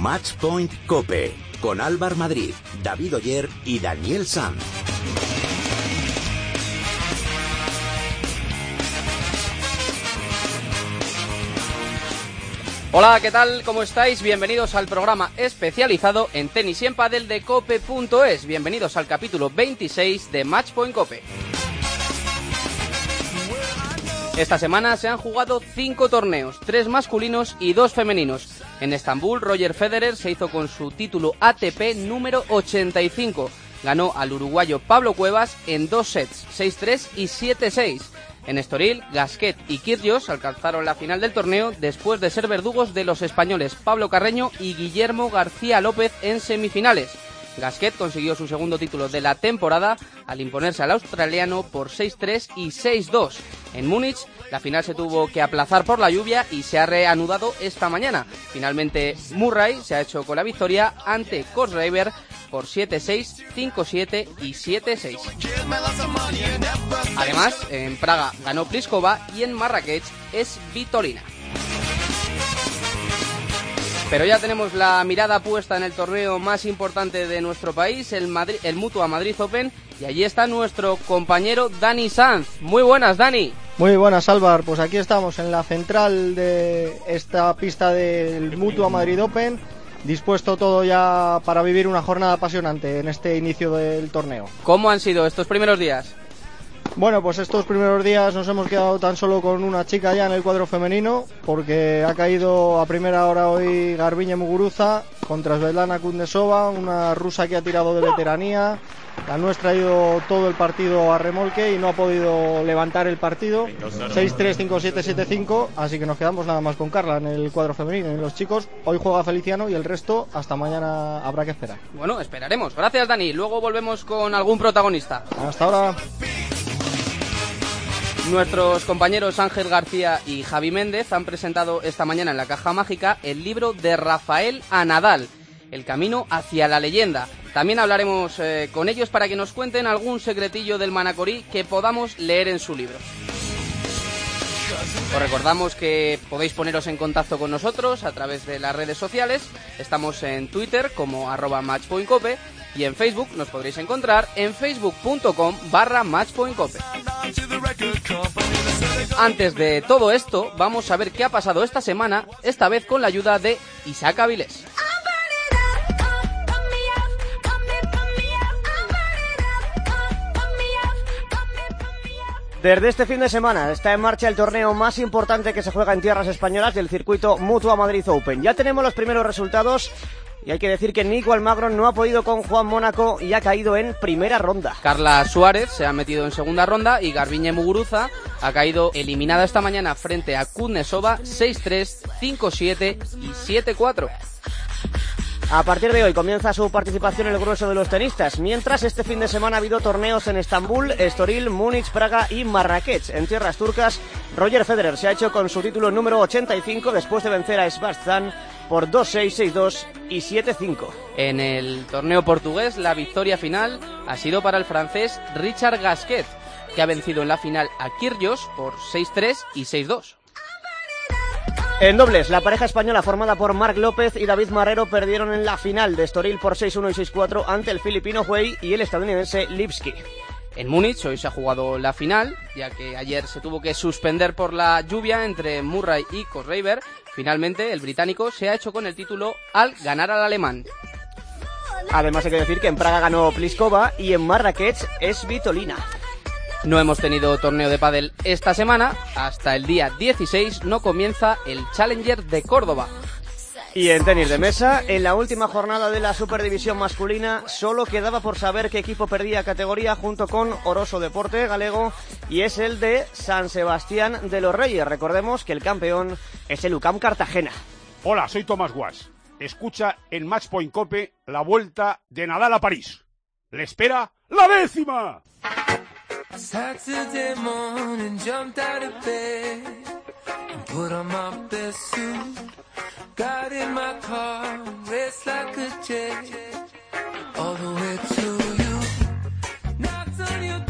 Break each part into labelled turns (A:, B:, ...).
A: Matchpoint Cope con Álvar Madrid, David Oyer y Daniel Sanz.
B: Hola, ¿qué tal? ¿Cómo estáis? Bienvenidos al programa especializado en tenis y en padel de cope.es. Bienvenidos al capítulo 26 de Matchpoint Cope. Esta semana se han jugado cinco torneos, tres masculinos y dos femeninos. En Estambul, Roger Federer se hizo con su título ATP número 85. Ganó al uruguayo Pablo Cuevas en dos sets, 6-3 y 7-6. En Estoril, Gasquet y Kyrgios alcanzaron la final del torneo después de ser verdugos de los españoles Pablo Carreño y Guillermo García López en semifinales. Gasquet consiguió su segundo título de la temporada al imponerse al australiano por 6-3 y 6-2. En Múnich, la final se tuvo que aplazar por la lluvia y se ha reanudado esta mañana. Finalmente, Murray se ha hecho con la victoria ante Cosraver por 7-6, 5-7 y 7-6. Además, en Praga ganó Pliskova y en Marrakech es Vitolina. Pero ya tenemos la mirada puesta en el torneo más importante de nuestro país, el, Madrid, el Mutua Madrid Open, y allí está nuestro compañero Dani Sanz. Muy buenas, Dani.
C: Muy buenas, Álvar. Pues aquí estamos en la central de esta pista del Mutua Madrid Open, dispuesto todo ya para vivir una jornada apasionante en este inicio del torneo.
B: ¿Cómo han sido estos primeros días?
C: Bueno, pues estos primeros días nos hemos quedado tan solo con una chica ya en el cuadro femenino, porque ha caído a primera hora hoy Garbiñe Muguruza contra Svetlana Kundesova, una rusa que ha tirado de veteranía. La nuestra ha ido todo el partido a remolque y no ha podido levantar el partido. 6-3, 5-7, 7-5, así que nos quedamos nada más con Carla en el cuadro femenino. Y los chicos, hoy juega Feliciano y el resto hasta mañana habrá que esperar.
B: Bueno, esperaremos. Gracias, Dani. Luego volvemos con algún protagonista.
C: Hasta ahora.
B: Nuestros compañeros Ángel García y Javi Méndez han presentado esta mañana en la Caja Mágica el libro de Rafael a Nadal, El camino hacia la leyenda. También hablaremos eh, con ellos para que nos cuenten algún secretillo del Manacorí que podamos leer en su libro. Os recordamos que podéis poneros en contacto con nosotros a través de las redes sociales. Estamos en Twitter como arroba matchpointcope y en Facebook nos podréis encontrar en facebook.com barra matchpointcope. Antes de todo esto, vamos a ver qué ha pasado esta semana, esta vez con la ayuda de Isaac Avilés.
D: Desde este fin de semana está en marcha el torneo más importante que se juega en tierras españolas del circuito Mutua Madrid Open. Ya tenemos los primeros resultados y hay que decir que Nico Almagro no ha podido con Juan Mónaco y ha caído en primera ronda.
B: Carla Suárez se ha metido en segunda ronda y Garbiñe Muguruza ha caído eliminada esta mañana frente a Kudnesova 6-3, 5-7 y 7-4.
D: A partir de hoy comienza su participación el grueso de los tenistas, mientras este fin de semana ha habido torneos en Estambul, Estoril, Múnich, Praga y Marrakech. En tierras turcas, Roger Federer se ha hecho con su título número 85 después de vencer a Sebastián por 2-6, 6-2 y 7-5.
B: En el torneo portugués, la victoria final ha sido para el francés Richard Gasquet, que ha vencido en la final a Kyrgios por 6-3 y 6-2.
D: En dobles, la pareja española formada por Marc López y David Marrero perdieron en la final de Estoril por 6-1 y 6-4 ante el filipino Huey y el estadounidense Lipsky.
B: En Múnich hoy se ha jugado la final, ya que ayer se tuvo que suspender por la lluvia entre Murray y Cosraver. Finalmente, el británico se ha hecho con el título al ganar al alemán.
D: Además hay que decir que en Praga ganó Pliskova y en Marrakech es Vitolina.
B: No hemos tenido torneo de pádel esta semana, hasta el día 16 no comienza el Challenger de Córdoba.
D: Y en tenis de mesa, en la última jornada de la Superdivisión masculina, solo quedaba por saber qué equipo perdía categoría junto con Oroso Deporte Galego y es el de San Sebastián de los Reyes. Recordemos que el campeón es el UCAM Cartagena.
E: Hola, soy Tomás Guas. Escucha en Matchpoint Cope la vuelta de Nadal a París. Le espera la décima.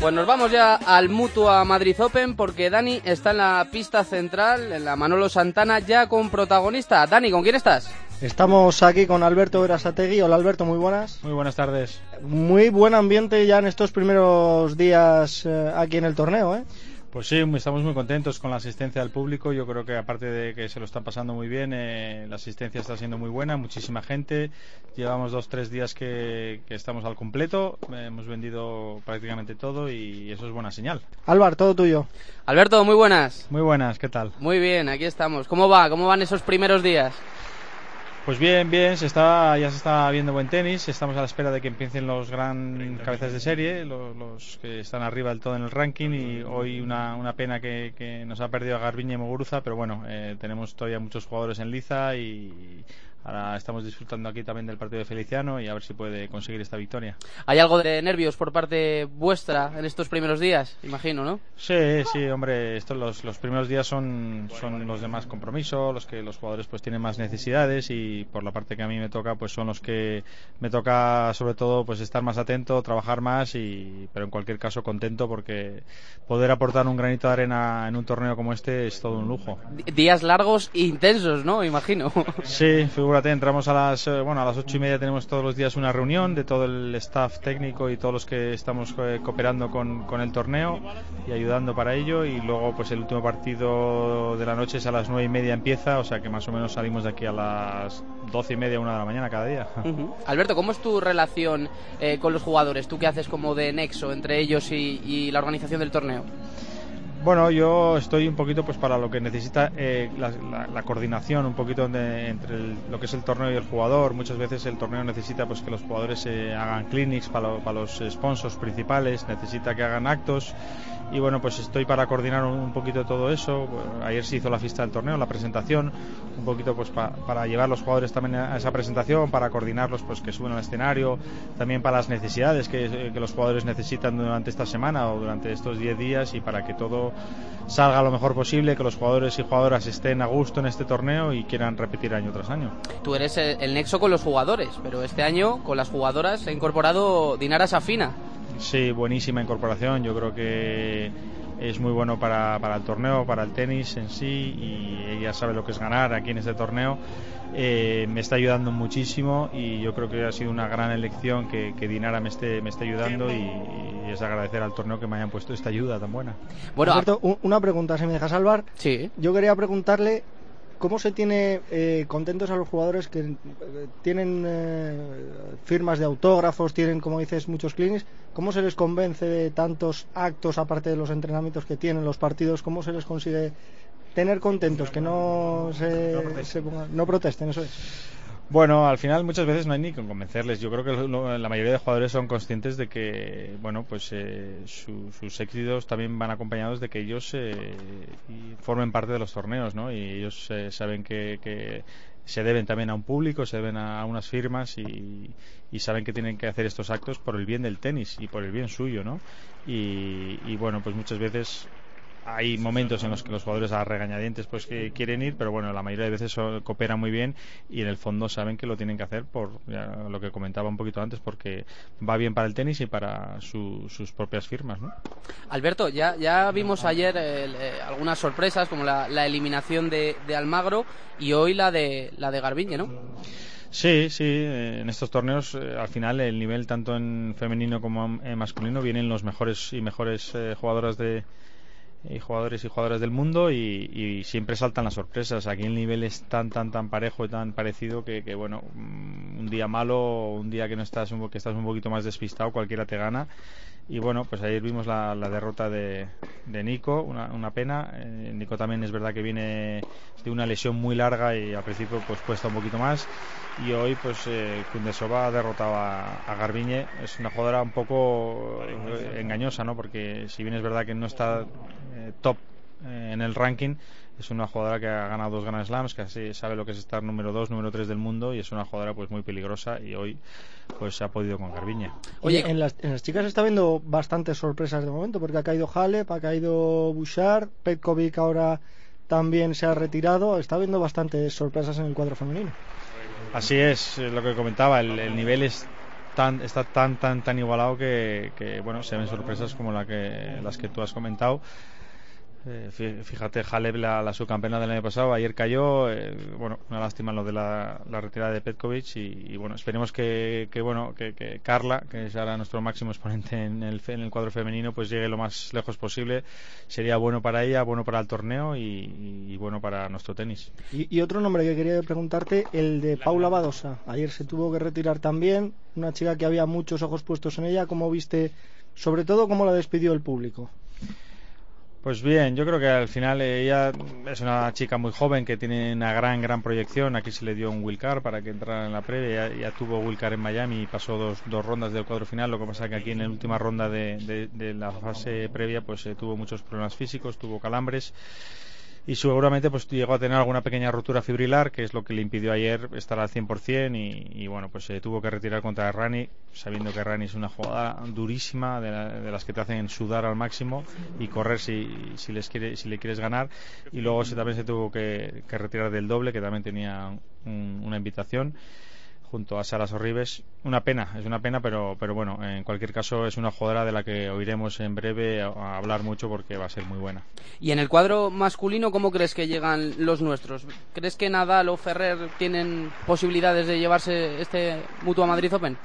B: Pues nos vamos ya al Mutua Madrid Open porque Dani está en la pista central, en la Manolo Santana, ya con protagonista. Dani, ¿con quién estás?
C: Estamos aquí con Alberto Verasategui. Hola Alberto, muy buenas.
F: Muy buenas tardes.
C: Muy buen ambiente ya en estos primeros días eh, aquí en el torneo, ¿eh?
F: Pues sí, estamos muy contentos con la asistencia del público. Yo creo que aparte de que se lo están pasando muy bien, eh, la asistencia está siendo muy buena, muchísima gente. Llevamos dos, tres días que, que estamos al completo. Eh, hemos vendido prácticamente todo y eso es buena señal.
C: Álvaro, todo tuyo.
B: Alberto, muy buenas.
F: Muy buenas, ¿qué tal?
B: Muy bien, aquí estamos. ¿Cómo va? ¿Cómo van esos primeros días?
F: Pues bien, bien, se está, ya se está viendo buen tenis, estamos a la espera de que empiecen los gran cabezas de serie, los, los que están arriba del todo en el ranking. Y hoy una, una pena que, que nos ha perdido a Garbiñe y Muguruza, pero bueno, eh, tenemos todavía muchos jugadores en liza y ahora estamos disfrutando aquí también del partido de Feliciano y a ver si puede conseguir esta victoria.
B: ¿Hay algo de nervios por parte vuestra en estos primeros días? Imagino, ¿no?
F: Sí, sí, hombre, estos los, los primeros días son, son los de más compromiso, los que los jugadores pues tienen más necesidades y por la parte que a mí me toca pues son los que me toca sobre todo pues estar más atento, trabajar más y pero en cualquier caso contento porque poder aportar un granito de arena en un torneo como este es todo un lujo.
B: Días largos e intensos, ¿no? Imagino.
F: Sí, figúrate, entramos a las eh, bueno a las ocho y media tenemos todos los días una reunión de todo el staff técnico y todos los que estamos eh, cooperando con, con el torneo y ayudando para ello y luego pues el último partido de la noche es a las nueve y media empieza, o sea que más o menos salimos de aquí a las doce y media una de la mañana cada día.
B: Alberto, ¿cómo es tu relación eh, con los jugadores? ¿Tú qué haces como de nexo entre ellos y, y la organización del torneo?
F: Bueno, yo estoy un poquito pues para lo que necesita eh, la, coordinación un poquito entre el- lo que es el torneo y el jugador. Muchas veces el torneo necesita pues que los jugadores eh, hagan clinics para, para los sponsors principales, necesita que hagan actos y bueno pues estoy para coordinar un, poquito todo eso. Ayer se hizo la fiesta del torneo, la presentación, un poquito pues pa- para llevar los jugadores también a esa presentación, para coordinarlos pues que suben al escenario, también para las necesidades que, eh, que los jugadores necesitan durante esta semana o durante estos 10 días y para que todo salga lo mejor posible, que los jugadores y jugadoras estén a gusto en este torneo y quieran repetir año tras año.
B: Tú eres el, nexo con los jugadores, pero este año con las jugadoras se incorporado Dinara Safina.
F: Sí, buenísima incorporación. Yo creo que es muy bueno para, para el torneo, para el tenis en sí y ella sabe lo que es ganar aquí en este torneo. Eh, me está ayudando muchísimo y yo creo que ha sido una gran elección que, que Dinara me esté, me esté ayudando y, y es agradecer al torneo que me hayan puesto esta ayuda tan buena.
B: Bueno,
C: Alberto, una pregunta, si me dejas, Álvaro.
B: sí.
C: Yo quería preguntarle cómo se tiene eh, contentos a los jugadores que eh, tienen eh, firmas de autógrafos, tienen, como dices, muchos clinics. ¿Cómo se les convence de tantos actos, aparte de los entrenamientos que tienen, los partidos? ¿Cómo se les consigue tener contentos, que no se, se pongan- no protesten? Eso es.
F: Bueno, al final muchas veces no hay ni que convencerles. Yo creo que lo- la mayoría de jugadores son conscientes de que, bueno, pues eh, su- sus éxitos también van acompañados de que ellos eh, formen parte de los torneos, ¿no? Y ellos eh, saben que, que se deben también a un público, se deben a, a unas firmas y, y saben que tienen que hacer estos actos por el bien del tenis y por el bien suyo, ¿no? Y, y bueno, pues muchas veces hay momentos en los que los jugadores a regañadientes pues que quieren ir, pero bueno, la mayoría de veces cooperan muy bien y en el fondo saben que lo tienen que hacer por ya, lo que comentaba un poquito antes, porque va bien para el tenis y para su- sus propias firmas, ¿no?
B: Alberto, ya, ya vimos ayer eh, eh, algunas sorpresas como la, la eliminación de, de Almagro y hoy la de la de Garbiñe, ¿no?
F: Sí, sí, eh, en estos torneos eh, al final el nivel tanto en femenino como en masculino vienen los mejores y mejores eh, jugadoras de y jugadores y jugadoras del mundo y, siempre saltan las sorpresas. Aquí el nivel es tan tan tan parejo y tan parecido que, que, bueno, mm, un día malo un día que no estás un, que estás un poquito más despistado cualquiera te gana. Y bueno, pues ayer vimos la, la derrota de, de Nico, una, una pena. Eh, Nico también es verdad que viene de una lesión muy larga y al principio pues cuesta un poquito más. Y hoy pues eh, Kundesova ha derrotado a, a Garbiñe. Es una jugadora un poco eh, engañosa, ¿no? Porque si bien es verdad que no está eh, top eh, en el ranking, es una jugadora que ha ganado dos Grand Slams, que así sabe lo que es estar número 2, número 3 del mundo y es una jugadora pues muy peligrosa y hoy pues se ha podido con Garbiñe.
B: Oye,
C: en las, en las chicas está viendo bastantes sorpresas de momento, porque ha caído Halep, ha caído Bouchard, Petkovic ahora también se ha retirado. Está viendo bastantes sorpresas en el cuadro femenino.
F: Así es, lo que comentaba, el, el nivel es tan, está tan, tan, tan igualado que, que, bueno, se ven sorpresas como la que, las que tú has comentado. Eh, fí- fíjate, Halep, la, la subcampeona del año pasado, ayer cayó. eh, bueno, una lástima lo de la, la retirada de Petkovic. Y, y, bueno, esperemos que, que, bueno, que, que Carla, que es ahora nuestro máximo exponente en el, fe- en el cuadro femenino, pues llegue lo más lejos posible. Sería bueno para ella, bueno para el torneo y, y- y bueno para nuestro tenis.
C: Y, y otro nombre que quería preguntarte, el de Paula Badosa. Ayer se tuvo que retirar también, una chica que había muchos ojos puestos en ella. ¿Cómo viste, sobre todo, cómo la despidió el público?
F: Pues bien, yo creo que al final ella es una chica muy joven que tiene una gran, gran proyección. Aquí se le dio un wildcard para que entrara en la previa. Ya, ya tuvo wildcard en Miami y pasó dos, dos rondas del cuadro final. Lo que pasa que aquí en la última ronda de, de- de la fase previa pues eh, tuvo muchos problemas físicos, tuvo calambres y seguramente pues llegó a tener alguna pequeña rotura fibrilar que es lo que le impidió ayer estar al 100% y, y bueno pues se tuvo que retirar contra Rani sabiendo que Rani es una jugada durísima de, la- de las que te hacen sudar al máximo y correr si, si les quiere si le quieres ganar. Y luego se, también se tuvo que, que retirar del doble que también tenía un- una invitación junto a Sara Sorribes. Una pena, es una pena, pero, pero bueno, en cualquier caso es una jugadora de la que oiremos en breve hablar mucho porque va a ser muy buena.
B: Y en el cuadro masculino, ¿cómo crees que llegan los nuestros? ¿Crees que Nadal o Ferrer tienen posibilidades de llevarse este Mutua Madrid Open?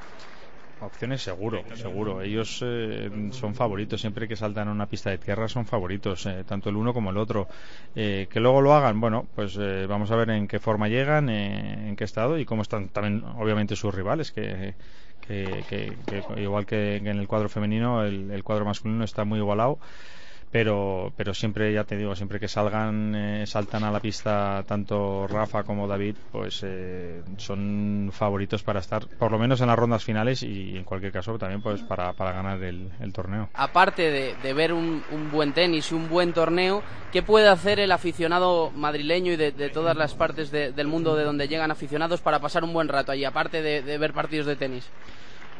F: Opciones seguro, seguro. Ellos eh, son favoritos. Siempre que saltan a una pista de tierra son favoritos, eh, tanto el uno como el otro. Eh, que luego lo hagan, bueno, pues eh, vamos a ver en qué forma llegan, eh, en qué estado y cómo están también, obviamente, sus rivales. Que, que, que- que igual que en el cuadro femenino, el, el cuadro masculino está muy igualado. Pero, pero siempre, ya te digo, siempre que salgan, eh, saltan a la pista tanto Rafa como David, pues eh, son favoritos para estar, por lo menos en las rondas finales y en cualquier caso también pues para, para ganar el, torneo.
B: Aparte de, ver un, buen tenis y un buen torneo, ¿qué puede hacer el aficionado madrileño y de, todas las partes de- del mundo de donde llegan aficionados para pasar un buen rato allí, aparte de ver partidos de tenis?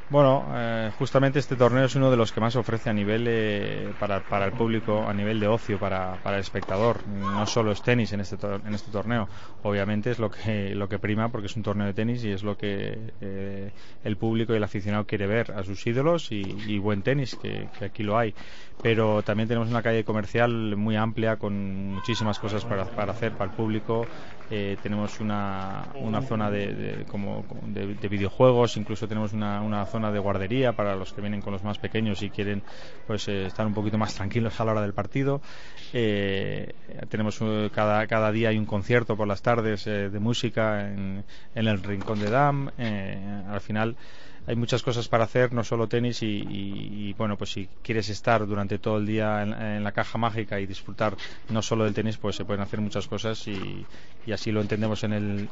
F: Bueno, eh, justamente este torneo es uno de los que más ofrece a nivel eh, para, para el público, a nivel de ocio para, el espectador. No solo es tenis en este, en este torneo, obviamente es lo que, lo que prima porque es un torneo de tenis y es lo que eh, el público y el aficionado quiere ver a sus ídolos y, y buen tenis, que, que aquí lo hay. Pero también tenemos una calle comercial muy amplia con muchísimas cosas para, para hacer para el público. Eh, tenemos una, una zona de, de- como, de, de videojuegos, incluso tenemos una, una zona de guardería para los que vienen con los más pequeños y quieren pues eh, estar un poquito más tranquilos a la hora del partido. Eh, tenemos eh, cada, cada día hay un concierto por las tardes eh, de música en, en el Rincón de Dam. Al final hay muchas cosas para hacer, no solo tenis y, y- y, bueno, pues si quieres estar durante todo el día en, en la caja mágica y disfrutar no solo del tenis, pues se pueden hacer muchas cosas y, y así lo entendemos en el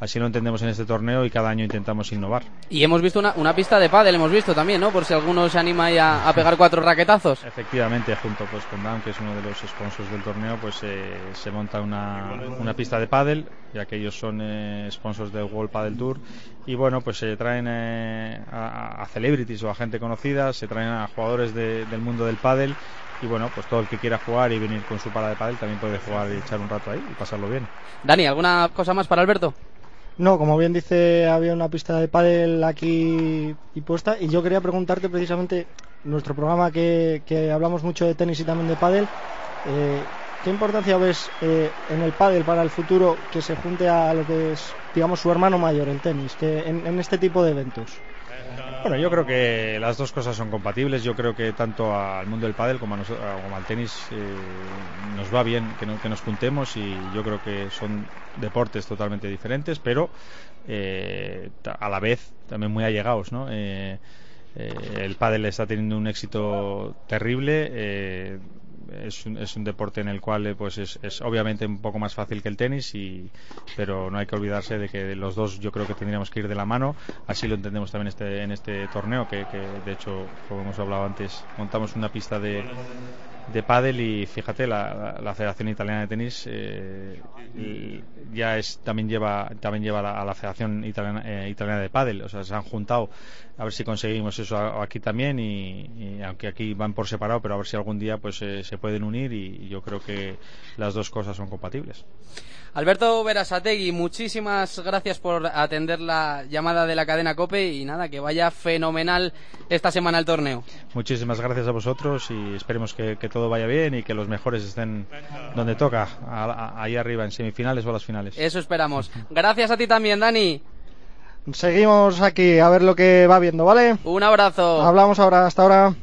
F: así lo entendemos en este torneo y cada año intentamos innovar.
B: Y hemos visto una, una pista de pádel, hemos visto también, ¿no? Por si alguno se anima a, a pegar cuatro raquetazos.
F: Efectivamente, junto pues con Dan, que es uno de los sponsors del torneo, pues eh, se monta una, una pista de pádel, ya que ellos son eh, sponsors del World Padel Tour y bueno, pues se traen eh, a, a celebrities o a gente conocida, se traen a jugadores de- del mundo del pádel y bueno, pues todo el que quiera jugar y venir con su pala de pádel también puede jugar y echar un rato ahí y pasarlo bien.
B: Dani, ¿alguna cosa más para Alberto?
C: No, como bien dice, había una pista de pádel aquí y puesta y yo quería preguntarte precisamente nuestro programa que, que hablamos mucho de tenis y también de pádel, eh, ¿qué importancia ves eh, en el pádel para el futuro que se junte a lo que es, digamos, su hermano mayor, el tenis, que en, en este tipo de eventos?
F: Bueno, yo creo que las dos cosas son compatibles. Yo creo que tanto al mundo del pádel como, a nos- como al tenis eh, nos va bien que, no- que nos juntemos y yo creo que son deportes totalmente diferentes, pero eh, a la vez también muy allegados, ¿no? Eh, eh, el pádel está teniendo un éxito terrible. Es un, es un deporte en el cual eh, pues es, es obviamente un poco más fácil que el tenis y pero no hay que olvidarse de que los dos yo creo que tendríamos que ir de la mano. Así lo entendemos también este en este torneo que, que, de hecho como hemos hablado antes montamos una pista de de pádel y fíjate la, la, Federación Italiana de Tenis eh, ya es también lleva también lleva a la Federación Italiana, eh, Italiana de Pádel. O sea se han juntado a ver si conseguimos eso aquí también y, y aunque aquí van por separado pero a ver si algún día pues eh, se pueden unir y, y yo creo que las dos cosas son compatibles
B: Alberto Verasategui, muchísimas gracias por atender la llamada de la cadena COPE y nada, que vaya fenomenal esta semana el torneo.
F: muchísimas gracias a vosotros y esperemos que, que todo vaya bien y que los mejores estén donde toca a- a- ahí arriba en semifinales o a las finales
B: Eso esperamos. Gracias a ti también, Dani.
C: Seguimos aquí a ver lo que va viendo, ¿vale?
B: Un abrazo.
C: Hablamos ahora, hasta ahora.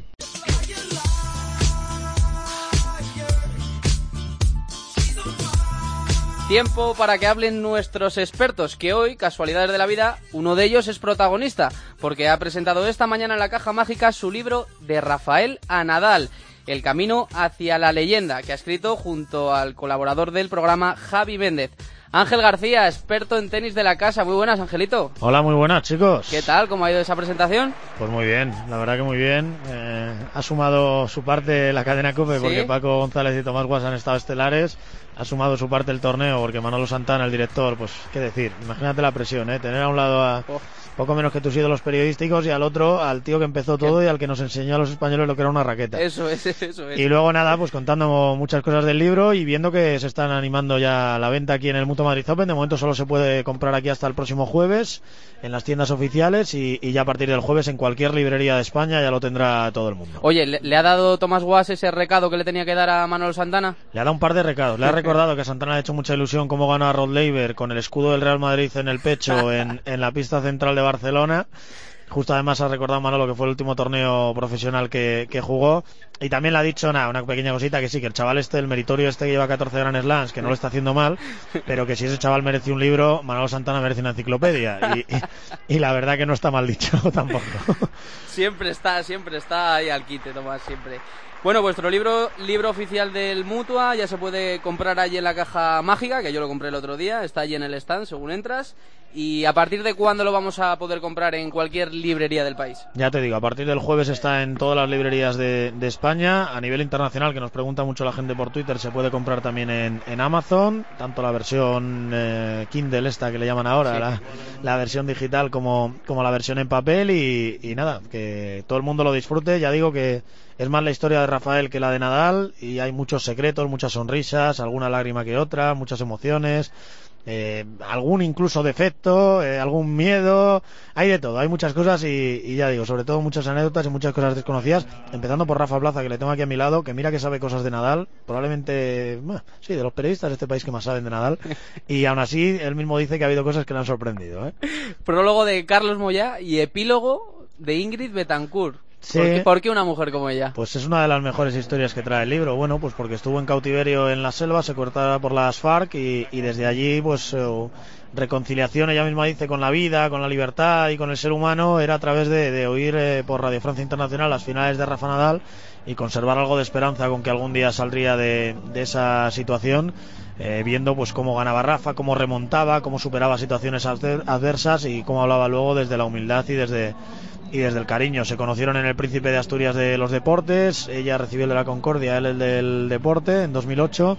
B: Tiempo para que hablen nuestros expertos, que hoy, casualidades de la vida, uno de ellos es protagonista, porque ha presentado esta mañana en la caja mágica su libro de Rafael a Nadal, El camino hacia la leyenda, que ha escrito junto al colaborador del programa Javi Méndez. Ángel García, experto en tenis de la casa. Muy buenas, Angelito.
G: Hola, muy buenas chicos.
B: ¿Qué tal? ¿Cómo ha ido esa presentación?
G: Pues muy bien, la verdad que muy bien. Eh, ha sumado su parte la cadena COPE
B: ¿Sí?
G: porque Paco González y Tomás Guas han estado estelares. Ha sumado su parte el torneo porque Manolo Santana, el director, pues qué decir. Imagínate la presión, ¿eh? Tener a un lado a
B: Oh.
G: Poco menos que tus ídolos periodísticos y al otro al tío que empezó todo y al que nos enseñó a los españoles lo que era una raqueta.
B: Eso es, eso es.
G: Y luego nada, pues contando muchas cosas del libro y viendo que se están animando ya la venta aquí en el Mutuo Madrid Open. De momento solo se puede comprar aquí hasta el próximo jueves en las tiendas oficiales y, y ya a partir del jueves en cualquier librería de España ya lo tendrá todo el mundo.
B: Oye, ¿le, le ha dado Tomás Guas ese recado que le tenía que dar a Manolo Santana?
G: Le ha dado un par de recados. Le ha recordado que Santana ha hecho mucha ilusión cómo ganó a Rod Laver con el escudo del Real Madrid en el pecho en, en la pista central de Barcelona. Justo además ha recordado Manolo que fue el último torneo profesional que, jugó. Y también le ha dicho nada, una pequeña cosita que sí, que el chaval este, el meritorio este que lleva 14 Grand Slams, que no lo está haciendo mal, pero que si ese chaval merece un libro, Manolo Santana merece una enciclopedia. Y, y- y la verdad que no está mal dicho tampoco.
B: Siempre está, siempre está ahí al quite, Tomás, siempre. Bueno, vuestro libro, libro oficial del Mutua ya se puede comprar allí en la caja mágica, que yo lo compré el otro día, está allí en el stand según entras. ¿Y a partir de cuándo lo vamos a poder comprar en cualquier librería del país?
G: Ya te digo, a partir del jueves está en todas las librerías de, de España. A nivel internacional, que nos pregunta mucho la gente por Twitter, se puede comprar también en, en Amazon, tanto la versión eh, Kindle, esta que le llaman ahora,
B: Sí.
G: la, la versión digital como, como la versión en papel. Y, y nada, que todo el mundo lo disfrute. Ya digo que es más la historia de Rafael que la de Nadal, y hay muchos secretos, muchas sonrisas, alguna lágrima que otra, muchas emociones. eh, algún incluso defecto, eh, algún miedo, hay de todo, hay muchas cosas y, y ya digo, sobre todo muchas anécdotas y muchas cosas desconocidas, empezando por Rafa Plaza, que le tengo aquí a mi lado, que mira que sabe cosas de Nadal, probablemente, bueno, sí, de los periodistas de este país que más saben de Nadal, y aún así él mismo dice que ha habido cosas que le han sorprendido. ¿eh?
B: Prólogo de Carlos Moyá y epílogo de Ingrid Betancourt.
G: Sí.
B: ¿Por, qué, por qué una mujer como ella?
G: Pues es una de las mejores historias que trae el libro. Bueno, pues porque estuvo en cautiverio en la selva, se cortaba por las FARC y, y desde allí, pues eh, reconciliación, ella misma dice, con la vida, con la libertad y con el ser humano, era a través de, de oír eh, por Radio Francia Internacional las finales de Rafa Nadal y conservar algo de esperanza con que algún día saldría de, de esa situación. eh, viendo pues cómo ganaba Rafa, cómo remontaba, cómo superaba situaciones adver- adversas y cómo hablaba luego desde la humildad y desde y desde el cariño. Se conocieron en el Príncipe de Asturias de los Deportes, ella recibió el de la Concordia, él el del Deporte en 2008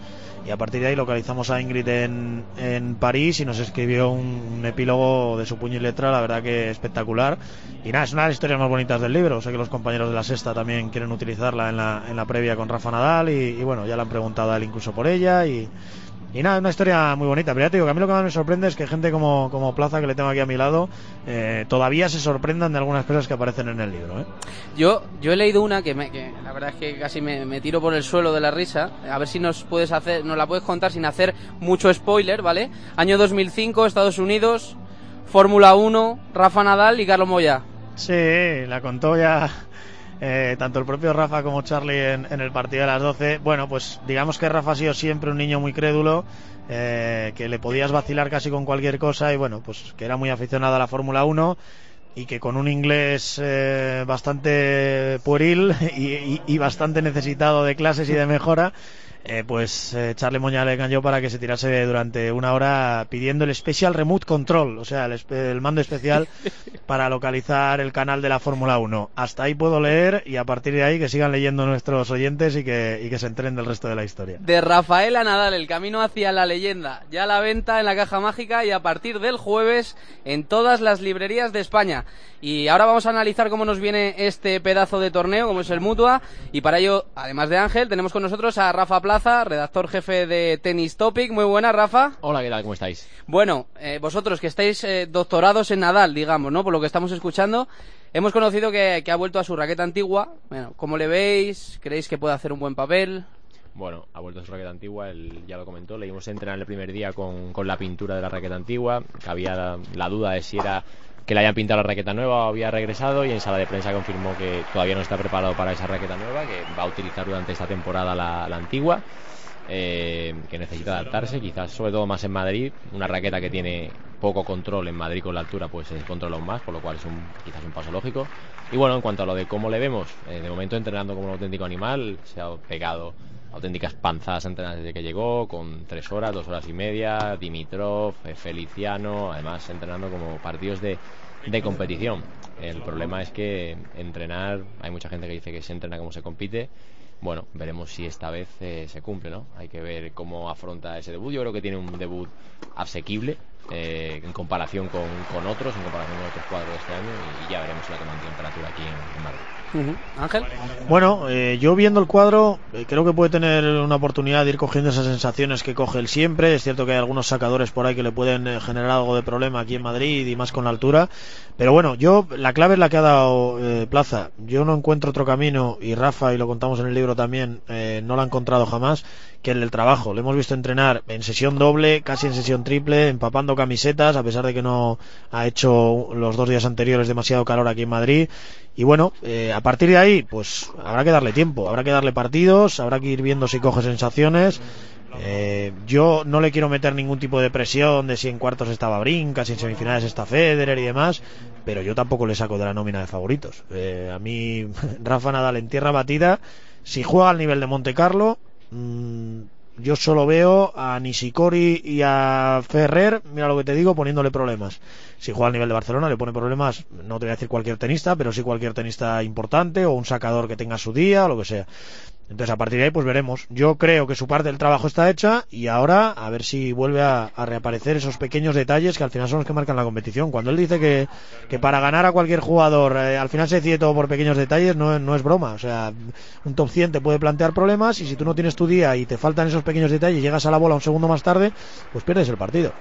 G: y a partir de ahí localizamos a Ingrid en, en París y nos escribió un, epílogo de su puño y letra, la verdad que espectacular. Y nada, es una de las historias más bonitas del libro. Sé que los compañeros de la sexta también quieren utilizarla en la, en la previa con Rafa Nadal y, y bueno, ya le han preguntado a él incluso por ella y, y nada, una historia muy bonita. Pero ya te digo que a mí lo que más me sorprende es que gente como, como Plaza, que le tengo aquí a mi lado, eh, todavía se sorprendan de algunas cosas que aparecen en el libro. ¿eh?
B: Yo, yo he leído una que, me- que la verdad es que casi me, me tiro por el suelo de la risa. A ver si nos puedes hacer, nos la puedes contar sin hacer mucho spoiler, ¿vale? Año 2005, Estados Unidos, Fórmula 1, Rafa Nadal y Carlos Moya.
G: Sí, la contó ya eh, tanto el propio Rafa como Charlie en, en el partido de las 12. Bueno, pues digamos que Rafa ha sido siempre un niño muy crédulo, eh, que le podías vacilar casi con cualquier cosa y bueno, pues que era muy aficionado a la Fórmula 1 y que con un inglés eh, bastante pueril y, bastante necesitado de clases y de mejora, eh, pues eh, Charlie Moña le engañó para que se tirase durante una hora pidiendo el Special Remote Control, o sea, el, mando especial para localizar el canal de la Fórmula 1. Hasta ahí puedo leer y a partir de ahí que sigan leyendo nuestros oyentes y que, y que se enteren del resto de la historia.
B: De Rafael a Nadal, el camino hacia la leyenda. Ya a la venta en la caja mágica y a partir del jueves en todas las librerías de España. Y ahora vamos a analizar cómo nos viene este pedazo de torneo, como es el Mutua. Y para ello, además de Ángel, tenemos con nosotros a Rafa Plaza, redactor jefe de Tennis Topic. Muy buena, Rafa.
H: Hola, ¿qué tal? ¿Cómo estáis?
B: Bueno, eh, vosotros que estáis eh, doctorados en Nadal, digamos, ¿no? Por lo que estamos escuchando, hemos conocido que, que ha vuelto a su raqueta antigua. Bueno, ¿cómo le veis? ¿Creéis que puede hacer un buen papel?
H: Bueno, ha vuelto a su raqueta antigua, él ya lo comentó, le dimos a entrenar el primer día con, con la pintura de la raqueta antigua, que había la, la duda de si era que le hayan pintado la raqueta nueva o había regresado y en sala de prensa confirmó que todavía no está preparado para esa raqueta nueva, que va a utilizar durante esta temporada la, antigua, eh, que necesita adaptarse, quizás sobre todo más en Madrid, una raqueta que tiene poco control en Madrid con la altura, pues se controla aún más, por lo cual es un, quizás un paso lógico. Y bueno, en cuanto a lo de cómo le vemos, eh, de momento entrenando como un auténtico animal, se ha pegado auténticas panzadas entrenadas desde que llegó, con tres horas, dos horas y media, Dimitrov, eh, Feliciano, además entrenando como partidos de, de competición. El problema es que entrenar, hay mucha gente que dice que se entrena como se compite. Bueno, veremos si esta vez eh, se cumple, ¿no? Hay que ver cómo afronta ese debut. Yo creo que tiene un debut asequible eh, en comparación con, con otros, en comparación con otros cuadros de este año, y, y ya veremos la toma temperatura aquí en, en Madrid.
B: Ángel.
G: Bueno, eh, yo viendo el cuadro, eh, creo que puede tener una oportunidad de ir cogiendo esas sensaciones que coge él siempre. Es cierto que hay algunos sacadores por ahí que le pueden eh, generar algo de problema aquí en Madrid y más con la altura. Pero bueno, yo, la clave es la que ha dado eh, Plaza. Yo no encuentro otro camino, y Rafa, y lo contamos en el libro también, eh, no lo ha encontrado jamás, que el del trabajo. Le hemos visto entrenar en sesión doble, casi en sesión triple, empapando camisetas, a pesar de que no ha hecho los dos días anteriores demasiado calor aquí en Madrid. Y bueno, eh, a partir de ahí, pues habrá que darle tiempo, habrá que darle partidos, habrá que ir viendo si coge sensaciones. Eh, yo no le quiero meter ningún tipo de presión de si en cuartos estaba Brinca, si en semifinales está Federer y demás, pero yo tampoco le saco de la nómina de favoritos. Eh, a mí, Rafa Nadal en tierra batida, si juega al nivel de Monte Carlo, mmm, yo solo veo a Nishikori y a Ferrer, mira lo que te digo, poniéndole problemas. Si juega al nivel de Barcelona le pone problemas, no te voy a decir cualquier tenista, pero sí cualquier tenista importante o un sacador que tenga su día o lo que sea. Entonces a partir de ahí pues veremos. Yo creo que su parte del trabajo está hecha y ahora a ver si vuelve a, reaparecer esos pequeños detalles que al final son los que marcan la competición. Cuando él dice que, que para ganar a cualquier jugador eh, al final se decide todo por pequeños detalles, no, no es broma. O sea, un top 100 te puede plantear problemas y si tú no tienes tu día y te faltan esos pequeños detalles y llegas a la bola un segundo más tarde, pues pierdes el partido.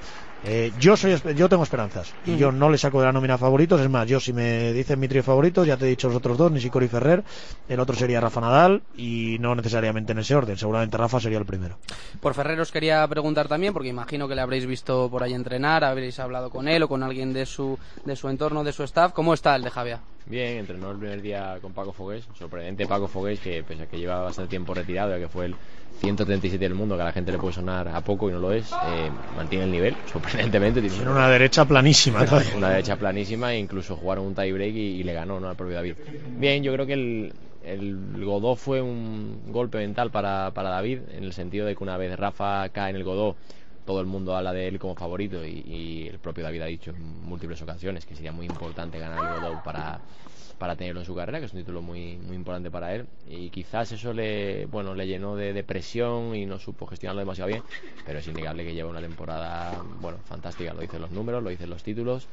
G: Eh, yo soy yo tengo esperanzas y
B: Mm.
G: yo no le saco de la nómina favoritos es más yo si me dicen mi trío favorito ya te he dicho los otros dos Nishikori y Ferrer el otro sería Rafa Nadal y no necesariamente en ese orden seguramente Rafa sería el primero
B: Por Ferrer os quería preguntar también, porque imagino que le habréis visto por ahí entrenar, habréis hablado con él o con alguien de su, de su entorno, de su staff. ¿Cómo está el de Javier?
H: Bien, entrenó el primer día con Paco Fogués, sorprendente Paco Fogués, que pese a que lleva bastante tiempo retirado, ya que fue el 137 del mundo, que a la gente le puede sonar a poco y no lo es, eh, mantiene el nivel, sorprendentemente. Tiene
G: una derecha planísima
H: una derecha planísima e incluso jugaron un tie break y, y le ganó ¿no? al propio David. Bien, yo creo que el, el Godó fue un golpe mental para, para David, en el sentido de que una vez Rafa cae en el Godó, todo el mundo habla de él como favorito y, y el propio David ha dicho en múltiples ocasiones que sería muy importante ganar el Godó para, para tenerlo en su carrera, que es un título muy, muy importante para él. Y quizás eso le, bueno, le llenó de, de presión y no supo gestionarlo demasiado bien, pero es innegable que lleva una temporada bueno, fantástica, lo dicen los números, lo dicen los títulos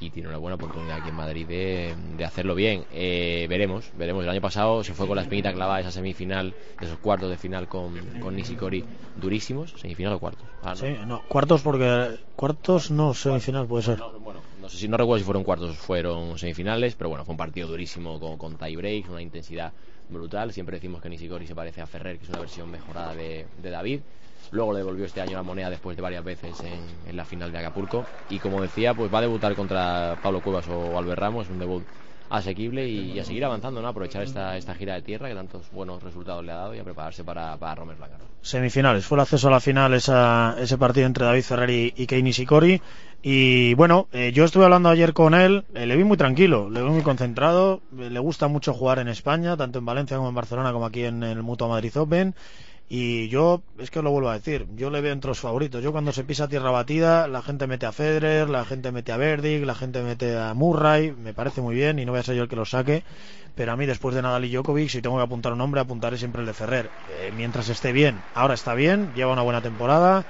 H: y tiene una buena oportunidad aquí en Madrid de, de hacerlo bien. Eh, veremos, veremos. El año pasado se fue con la espinita clavada esa semifinal, esos cuartos de final con, con Nishikori durísimos, semifinal o cuartos. Ah, no.
G: Sí, no, cuartos porque cuartos no semifinal puede ser
H: No, bueno, si no recuerdo si fueron cuartos fueron semifinales, pero bueno, fue un partido durísimo con, con tie una intensidad brutal. Siempre decimos que Nishikori se parece a Ferrer, que es una versión mejorada de, de David. Luego le devolvió este año la moneda después de varias veces en, en la final de Acapulco. Y como decía, pues va a debutar contra Pablo Cuevas o Albert Ramos, un debut asequible y, y a seguir avanzando, ¿no? Aprovechar esta, esta gira de tierra que tantos buenos resultados le ha dado y a prepararse para, para Romer Blanca.
G: semifinales. Fue el acceso a la final esa, ese partido entre David Ferrer y, y Kei Nishikori. Y bueno, eh, yo estuve hablando ayer con él, eh, le vi muy tranquilo, le vi muy concentrado, eh, le gusta mucho jugar en España, tanto en Valencia como en Barcelona, como aquí en el Mutua Madrid Open. Y yo, es que lo vuelvo a decir, yo le veo entre los favoritos. Yo cuando se pisa tierra batida, la gente mete a Federer, la gente mete a Verdic, la gente mete a Murray, me parece muy bien y no voy a ser yo el que lo saque. Pero a mí, después de Nadal y Djokovic, si tengo que apuntar un nombre, apuntaré siempre el de Ferrer. Eh, mientras esté bien, ahora está bien, lleva una buena temporada,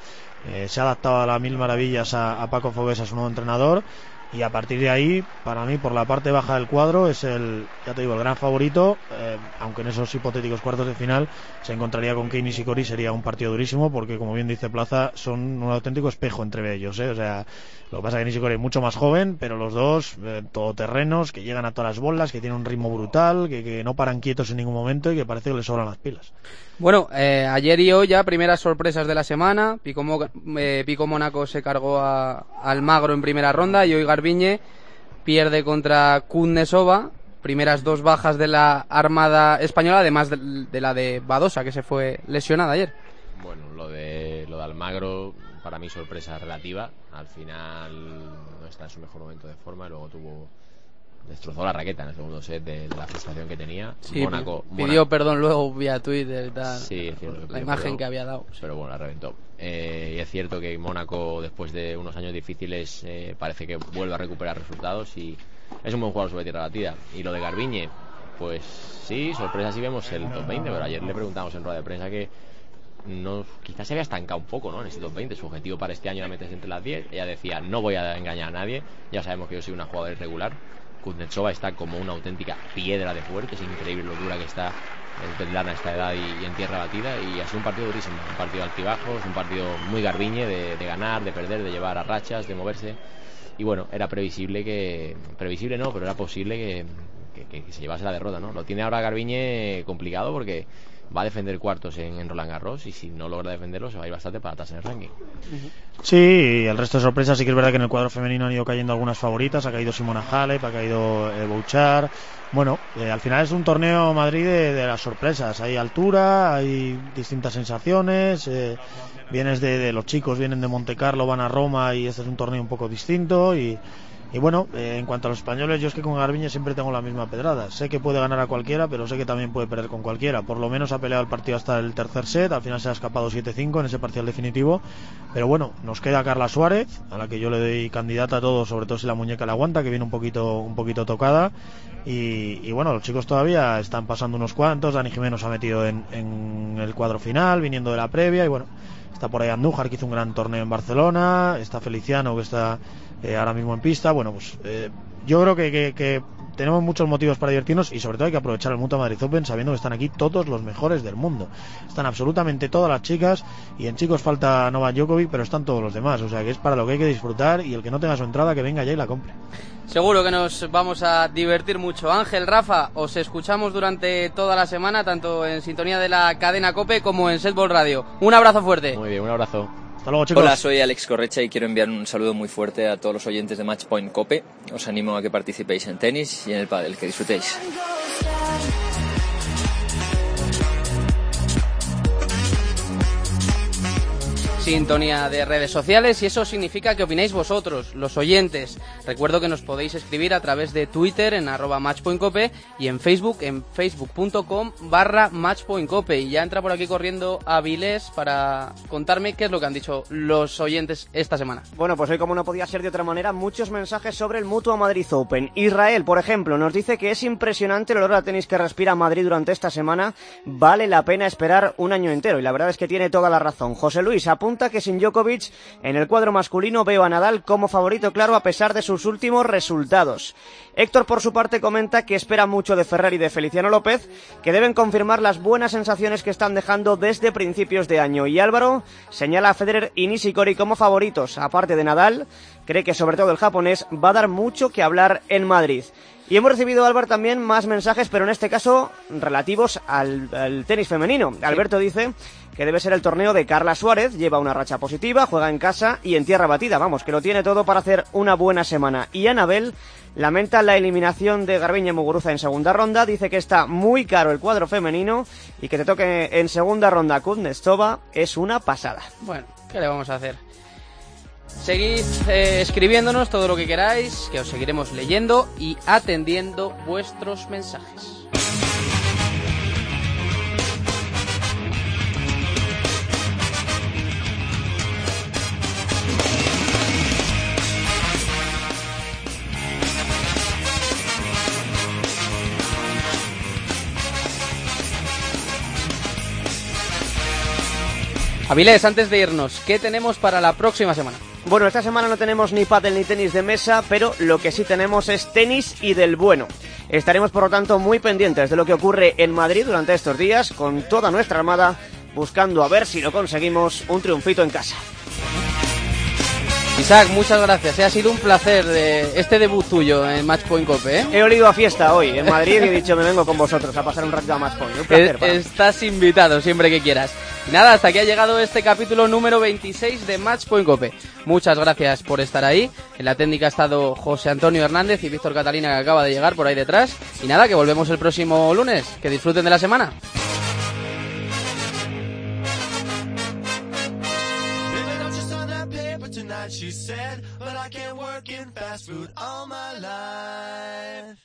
G: eh, se ha adaptado a las mil maravillas a, a Paco Fogues, a su nuevo entrenador y a partir de ahí, para mí, por la parte baja del cuadro, es el, ya te digo, el gran favorito, eh, aunque en esos hipotéticos cuartos de final se encontraría con Kane y Sikori, sería un partido durísimo, porque como bien dice Plaza, son un auténtico espejo entre ellos, ¿eh? o sea, lo que pasa es que Nishikori es mucho más joven, pero los dos, eh, todoterrenos, que llegan a todas las bolas, que tienen un ritmo brutal, que, que no paran quietos en ningún momento y que parece que les sobran las pilas.
B: Bueno, eh, ayer y hoy ya primeras sorpresas de la semana. Pico, Mo- eh, Pico Mónaco se cargó a Almagro en primera ronda y hoy Garbiñe pierde contra Kundesova. Primeras dos bajas de la Armada Española, además de, de la de Badosa, que se fue lesionada ayer.
H: Bueno, lo de, lo de Almagro, para mí sorpresa relativa. Al final no está en su mejor momento de forma y luego tuvo. destrozó la raqueta en el segundo set de, la frustración que tenía.
B: Sí,
H: Mónaco,
B: pidió
H: Mónaco-
B: perdón luego vía Twitter y tal.
H: Sí,
B: la imagen que había dado.
H: Pero bueno, la reventó. Eh, y es cierto que Mónaco, después de unos años difíciles, eh, parece que vuelve a recuperar resultados y es un buen jugador sobre tierra batida. Y lo de Garbiñe, pues sí, sorpresa si vemos el top 20, pero ayer le preguntamos en rueda de prensa que no, quizás se había estancado un poco ¿no? en este top 20. Su objetivo para este año era meterse entre las 10. Ella decía, no voy a engañar a nadie. Ya sabemos que yo soy una jugadora irregular. Kuznetsova está como una auténtica piedra de fuerte. Es increíble lo dura que está el Svetlana a esta edad y, en tierra batida. Y ha sido un partido durísimo. Un partido altibajos, un partido muy garbiñe de, de ganar, de perder, de llevar a rachas, de moverse. Y bueno, era previsible que... Previsible no, pero era posible que- que- que se llevase la derrota, ¿no? Lo tiene ahora Garbiñe complicado porque va a defender cuartos en, Roland Garros y si no logra defenderlo se va a ir bastante para atrás en el ranking.
G: Sí, el resto de sorpresas sí que es verdad que en el cuadro femenino han ido cayendo algunas favoritas, ha caído Simona Halep, ha caído eh, Bouchard. Bueno, eh, al final es un torneo Madrid de, de las sorpresas, hay altura, hay distintas sensaciones, eh, vienes de, de los chicos, vienen de Monte Carlo, van a Roma y este es un torneo un poco distinto y, y bueno, eh, en cuanto a los españoles, yo es que con Garbiñe siempre tengo la misma pedrada. Sé que puede ganar a cualquiera, pero sé que también puede perder con cualquiera. Por lo menos ha peleado el partido hasta el tercer set, al final se ha escapado 7-5 en ese parcial definitivo. Pero bueno, nos queda Carla Suárez, a la que yo le doy candidata a todo, sobre todo si la muñeca la aguanta, que viene un poquito, un poquito tocada. Y, y bueno, los chicos todavía están pasando unos cuantos. Dani Jiménez ha metido en, en el cuadro final, viniendo de la previa. Y bueno, está por ahí Andújar, que hizo un gran torneo en Barcelona. Está Feliciano, que está eh, ahora mismo en pista. Bueno, pues eh, yo creo que, que- que tenemos muchos motivos para divertirnos y sobre todo hay que aprovechar el Mutua Madrid Open sabiendo que están aquí todos los mejores del mundo. Están absolutamente todas las chicas y en chicos falta Novak Djokovic, pero están todos los demás. O sea que es para lo que hay que disfrutar y el que no tenga su entrada que venga ya y la compre.
B: Seguro que nos vamos a divertir mucho. Ángel, Rafa, os escuchamos durante toda la semana, tanto en sintonía de la cadena Cope como en Setball Radio. Un abrazo fuerte.
H: Muy bien, un abrazo.
I: Hola, soy Alex Correcha y quiero enviar un saludo muy fuerte a todos los oyentes de Matchpoint Cope. Os animo a que participéis en tenis y en el pádel, que disfrutéis.
B: Sintonía de redes sociales y eso significa que opináis vosotros, los oyentes. Recuerdo que nos podéis escribir a través de Twitter en arroba y en Facebook en facebook.com barra matchpointcope. Y ya entra por aquí corriendo Avilés para contarme qué es lo que han dicho los oyentes esta semana.
D: Bueno, pues hoy como no podía ser de otra manera, muchos mensajes sobre el Mutua Madrid Open. Israel, por ejemplo, nos dice que es impresionante el olor a tenis que respira Madrid durante esta semana. Vale la pena esperar un año entero y la verdad es que tiene toda la razón. José Luis apunta que sin Djokovic en el cuadro masculino veo a Nadal como favorito claro a pesar de sus últimos resultados. Héctor por su parte comenta que espera mucho de Ferrer y de Feliciano López, que deben confirmar las buenas sensaciones que están dejando desde principios de año. Y Álvaro señala a Federer y Nishikori como favoritos, aparte de Nadal, cree que sobre todo el japonés va a dar mucho que hablar en Madrid. Y hemos recibido, Álvaro, también más mensajes, pero en este caso relativos al, al tenis femenino. Alberto dice que debe ser el torneo de Carla Suárez, lleva una racha positiva, juega en casa y en tierra batida, vamos, que lo tiene todo para hacer una buena semana. Y Anabel lamenta la eliminación de Garbiñe Muguruza en segunda ronda, dice que está muy caro el cuadro femenino y que te toque en segunda ronda Kuznetsova es una pasada.
B: Bueno, ¿qué le vamos a hacer? Seguid eh, escribiéndonos todo lo que queráis, que os seguiremos leyendo y atendiendo vuestros mensajes. Avilés, antes de irnos, ¿qué tenemos para la próxima semana?
D: Bueno, esta semana no tenemos ni pádel ni tenis de mesa, pero lo que sí tenemos es tenis y del bueno. Estaremos, por lo tanto, muy pendientes de lo que ocurre en Madrid durante estos días, con toda nuestra armada, buscando a ver si lo conseguimos un triunfito en casa.
B: Isaac, muchas gracias. Eh, Ha sido un placer eh, este debut tuyo en Matchpoint Cope. ¿eh?
D: He olido a fiesta hoy en Madrid y he dicho me vengo con vosotros a pasar un ratito a Matchpoint. Un placer.
B: Estás invitado siempre que quieras. Y nada, hasta aquí ha llegado este capítulo número 26 de Matchpoint Cope. Muchas gracias por estar ahí. En la técnica ha estado José Antonio Hernández y Víctor Catalina que acaba de llegar por ahí detrás. Y nada, que volvemos el próximo lunes. Que disfruten de la semana.
J: Said. But I can't work in fast food all my life.